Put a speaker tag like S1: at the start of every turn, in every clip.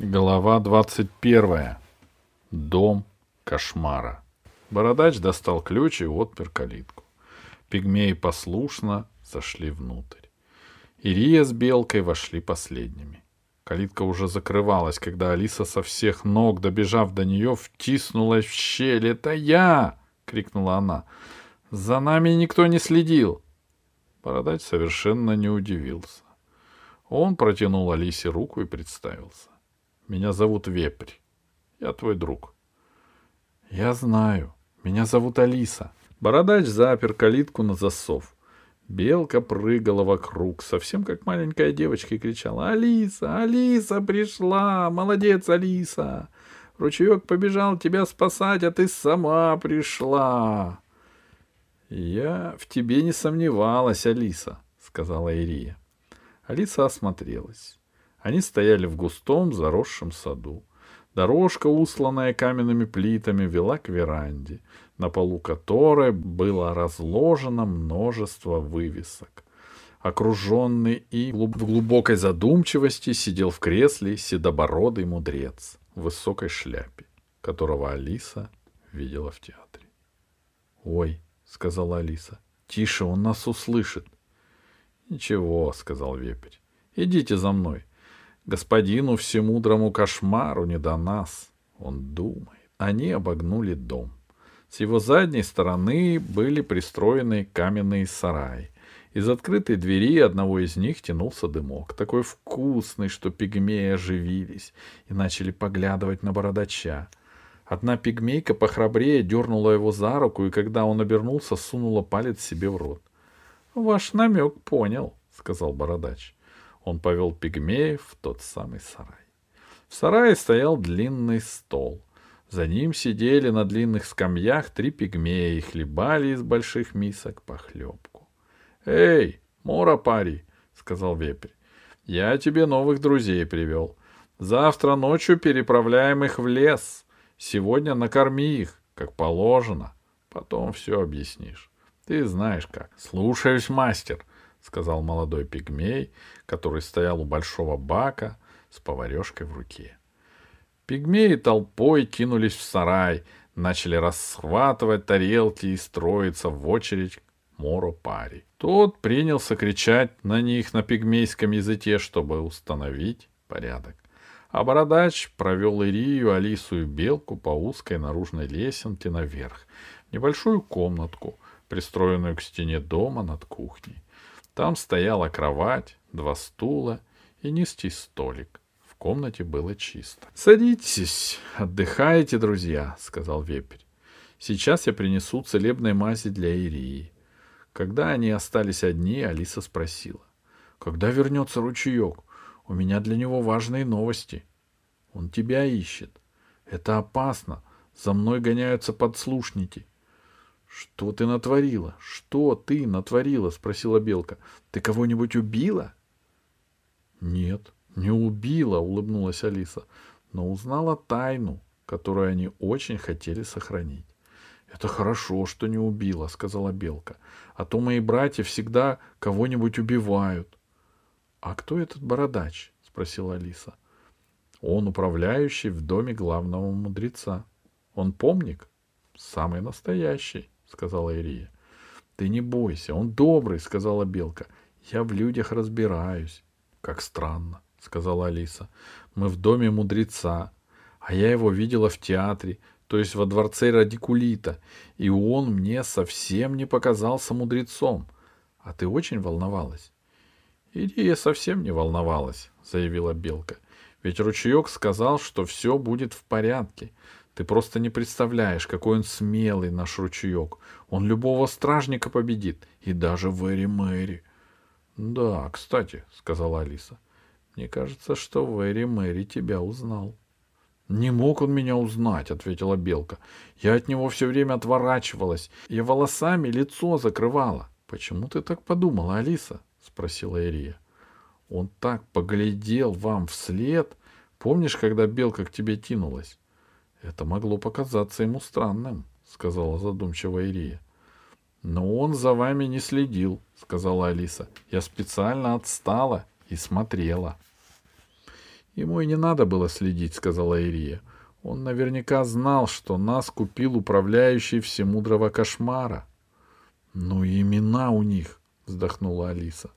S1: Глава 21. Дом кошмара. Бородач достал ключ и отпер калитку. Пигмеи послушно зашли внутрь. Ирия с Белкой вошли последними. Калитка уже закрывалась, когда Алиса со всех ног, добежав до нее, втиснулась в щель. «Это я!» — крикнула она. «За нами никто не следил!» Бородач совершенно не удивился. Он протянул Алисе руку и представился. Меня зовут Вепрь. Я твой друг. Я знаю. Меня зовут Алиса. Бородач запер калитку на засов. Белка прыгала вокруг, совсем как маленькая девочка, и кричала «Алиса! Алиса пришла! Молодец, Алиса! Ручеек побежал тебя спасать, а ты сама пришла!» «Я в тебе не сомневалась, Алиса», — сказала Ирия. Алиса осмотрелась. Они стояли в густом заросшем саду. Дорожка, усланная каменными плитами, вела к веранде, на полу которой было разложено множество вывесок. Окруженный и в глубокой задумчивости сидел в кресле седобородый мудрец в высокой шляпе, которого Алиса видела в театре. «Ой», — сказала Алиса, — «тише, он нас услышит». «Ничего», — сказал вепрь, — «идите за мной, Господину всемудрому кошмару не до нас. Он думает. Они обогнули дом. С его задней стороны были пристроены каменные сараи. Из открытой двери одного из них тянулся дымок, такой вкусный, что пигмеи оживились и начали поглядывать на бородача. Одна пигмейка похрабрее дернула его за руку, и когда он обернулся, сунула палец себе в рот. — Ваш намек понял, — сказал бородач. Он повел пигмеев в тот самый сарай. В сарае стоял длинный стол. За ним сидели на длинных скамьях три пигмея и хлебали из больших мисок похлебку. — Эй, Мора пари, — сказал вепрь, — я тебе новых друзей привел. Завтра ночью переправляем их в лес. Сегодня накорми их, как положено. Потом все объяснишь. Ты знаешь как. Слушаюсь, мастер, — сказал молодой пигмей, который стоял у большого бака с поварешкой в руке. Пигмеи толпой кинулись в сарай, начали расхватывать тарелки и строиться в очередь Моро Пари. Тот принялся кричать на них на пигмейском языке, чтобы установить порядок. А бородач провел Ирию, Алису и Белку по узкой наружной лесенке наверх, в небольшую комнатку, пристроенную к стене дома над кухней. Там стояла кровать, два стула и низкий столик. В комнате было чисто. — Садитесь, отдыхайте, друзья, — сказал вепрь. — Сейчас я принесу целебной мази для Ирии. Когда они остались одни, Алиса спросила. — Когда вернется ручеек? У меня для него важные новости. — Он тебя ищет. Это опасно. За мной гоняются подслушники. «Что ты натворила? Что ты натворила?» — спросила Белка. «Ты кого-нибудь убила?» «Нет, не убила», — улыбнулась Алиса, «но узнала тайну, которую они очень хотели сохранить». «Это хорошо, что не убила», — сказала Белка. «А то мои братья всегда кого-нибудь убивают». «А кто этот бородач?» — спросила Алиса. «Он управляющий в доме главного мудреца. Он помник?» «Самый настоящий». — сказала Ирия. — Ты не бойся, он добрый, — сказала Белка. — Я в людях разбираюсь. — Как странно, — сказала Алиса. — Мы в доме мудреца, а я его видела в театре, то есть во дворце Радикулита, и он мне совсем не показался мудрецом. А ты очень волновалась? — Ирия совсем не волновалась, — заявила Белка. — Ведь ручеек сказал, что все будет в порядке. Ты просто не представляешь, какой он смелый, наш ручеек. Он любого стражника победит, и даже Вэри Мэри. — Да, кстати, — сказала Алиса, — мне кажется, что Вэри Мэри тебя узнал. — Не мог он меня узнать, — ответила Белка. — Я от него все время отворачивалась. Я волосами лицо закрывала. — Почему ты так подумала, Алиса? — спросила Ирия. — Он так поглядел вам вслед. Помнишь, когда Белка к тебе тянулась? Это могло показаться ему странным, сказала задумчиво Ирия. Но он за вами не следил, сказала Алиса. Я специально отстала и смотрела. Ему и не надо было следить, сказала Ирия. Он наверняка знал, что нас купил управляющий всемудрого кошмара. Ну и имена у них, вздохнула Алиса.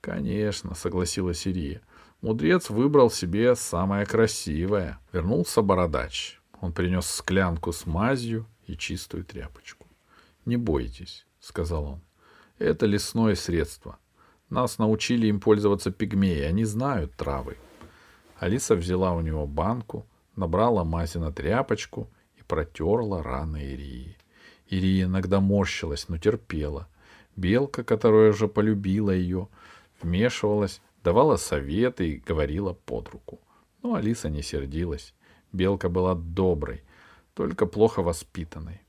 S1: Конечно, согласилась Ирия. Мудрец выбрал себе самое красивое. Вернулся бородач. Он принес склянку с мазью и чистую тряпочку. Не бойтесь, сказал он. Это лесное средство. Нас научили им пользоваться пигмеи, они знают травы. Алиса взяла у него банку, набрала мази на тряпочку и протерла раны Ирии. Ирия иногда морщилась, но терпела. Белка, которая уже полюбила ее, вмешивалась, давала советы и говорила под руку. Но Алиса не сердилась. Белка была доброй, только плохо воспитанной.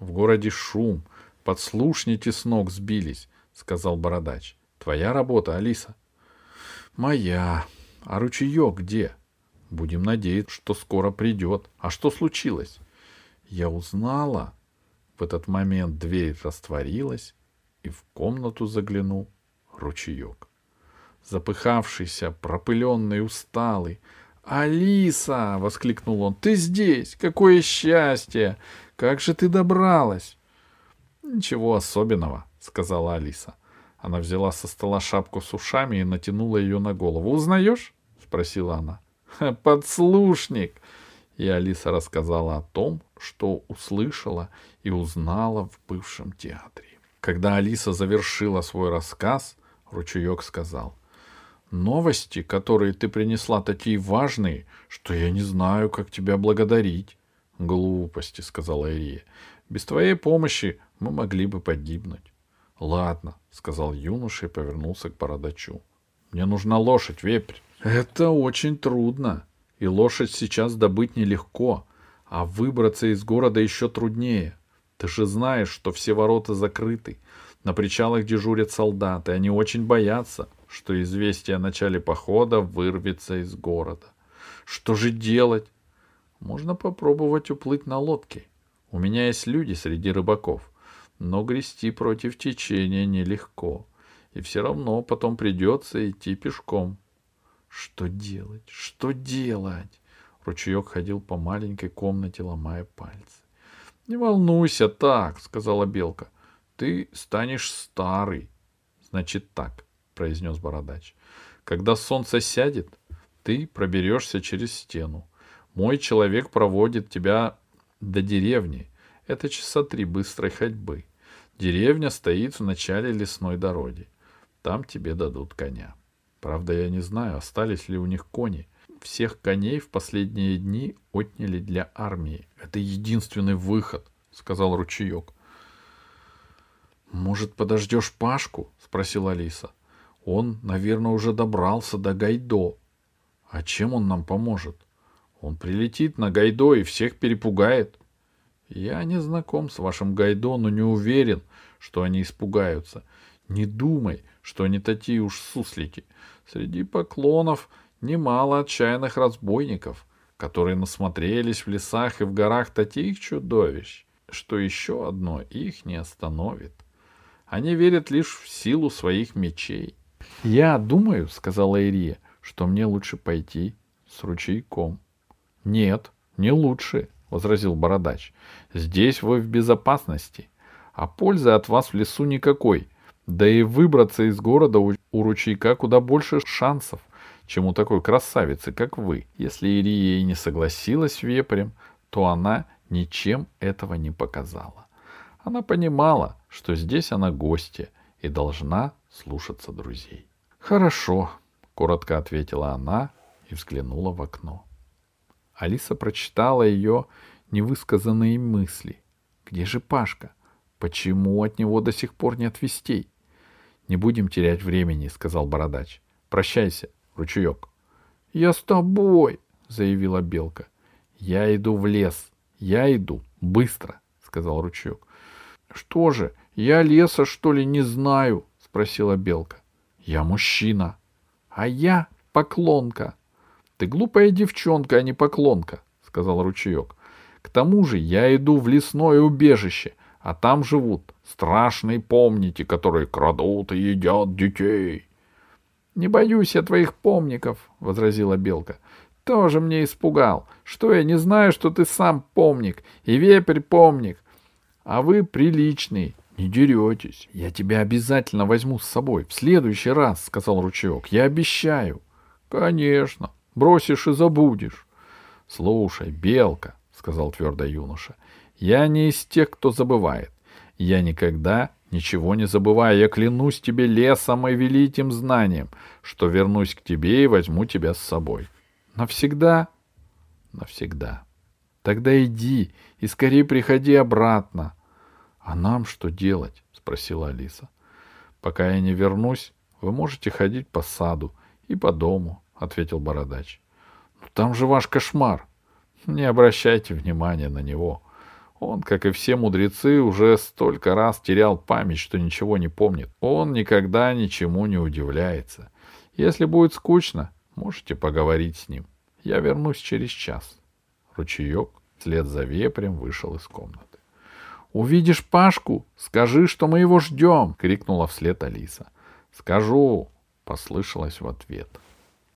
S1: В городе шум, подслушники с ног сбились, — сказал бородач. — Твоя работа, Алиса? — Моя. А ручеек где? — Будем надеяться, что скоро придет. А что случилось? — Я узнала. В этот момент дверь растворилась, и в комнату заглянул ручеек. Запыхавшийся, пропыленный, усталый. «Алиса!» — воскликнул он. «Ты здесь! Какое счастье! Как же ты добралась!» «Ничего особенного», сказала Алиса. Она взяла со стола шапку с ушами и натянула ее на голову. «Узнаешь?» — спросила она. «Подслушник!» И Алиса рассказала о том, что услышала и узнала в бывшем театре. Когда Алиса завершила свой рассказ, ручеек сказал, «Новости, которые ты принесла, такие важные, что я не знаю, как тебя благодарить». «Глупости», — сказала Ирия. «Без твоей помощи мы могли бы погибнуть». — Ладно, — сказал юноша и повернулся к бородачу. — Мне нужна лошадь, вепрь. — Это очень трудно. И лошадь сейчас добыть нелегко, а выбраться из города еще труднее. Ты же знаешь, что все ворота закрыты. На причалах дежурят солдаты. Они очень боятся, что известие о начале похода вырвется из города. Что же делать? Можно попробовать уплыть на лодке. У меня есть люди среди рыбаков — но грести против течения нелегко, и все равно потом придется идти пешком. Что делать? Что делать? Ручеек ходил по маленькой комнате, ломая пальцы. — Не волнуйся так, — сказала Белка. — Ты станешь старый. — Значит так, — произнес Бородач. — Когда солнце сядет, ты проберешься через стену. Мой человек проводит тебя до деревни, это часа три быстрой ходьбы. Деревня стоит в начале лесной дороги. Там тебе дадут коня. Правда, я не знаю, остались ли у них кони. Всех коней в последние дни отняли для армии. Это единственный выход, сказал ручеек. Может, подождешь Пашку? спросила Алиса. Он, наверное, уже добрался до Гайдо. А чем он нам поможет? Он прилетит на Гайдо и всех перепугает. Я не знаком с вашим Гайдо, но не уверен, что они испугаются. Не думай, что они такие уж суслики. Среди поклонов немало отчаянных разбойников, которые насмотрелись в лесах и в горах таких чудовищ, что еще одно их не остановит. Они верят лишь в силу своих мечей. — Я думаю, — сказала Ирия, — что мне лучше пойти с ручейком. — Нет, не лучше, — возразил бородач. — Здесь вы в безопасности, а пользы от вас в лесу никакой. Да и выбраться из города у, ручейка куда больше шансов, чем у такой красавицы, как вы. Если Ирия и не согласилась вепрем, то она ничем этого не показала. Она понимала, что здесь она гостья и должна слушаться друзей. — Хорошо, — коротко ответила она и взглянула в окно. Алиса прочитала ее невысказанные мысли. Где же Пашка? Почему от него до сих пор нет вестей? Не будем терять времени, сказал бородач. Прощайся, ручеек. Я с тобой, заявила белка. Я иду в лес. Я иду. Быстро, сказал ручеек. Что же, я леса, что ли, не знаю? спросила белка. Я мужчина. А я поклонка. Ты глупая девчонка, а не поклонка, сказал ручеек. К тому же я иду в лесное убежище, а там живут страшные помники, которые крадут и едят детей.
S2: Не боюсь я твоих помников, — возразила Белка. — Тоже мне испугал. Что я не знаю, что ты сам помник, и вепрь помник. А вы приличный, не деретесь. Я тебя обязательно возьму с собой в следующий раз, — сказал ручеек. Я обещаю. — Конечно. Бросишь и забудешь. — Слушай, Белка, — сказал твердо юноша, — я не из тех, кто забывает. Я никогда ничего не забываю. Я клянусь тебе лесом и великим знанием, что вернусь к тебе и возьму тебя с собой. Навсегда? Навсегда. Тогда иди и скорее приходи обратно. А нам что делать? спросила Алиса. Пока я не вернусь, вы можете ходить по саду и по дому, ответил бородач. Но там же ваш кошмар. Не обращайте внимания на него. Он, как и все мудрецы, уже столько раз терял память, что ничего не помнит. Он никогда ничему не удивляется. Если будет скучно, можете поговорить с ним. Я вернусь через час. Ручеек вслед за вепрем вышел из комнаты. «Увидишь Пашку, скажи, что мы его ждем!» — крикнула вслед Алиса. «Скажу!» — послышалось в ответ. —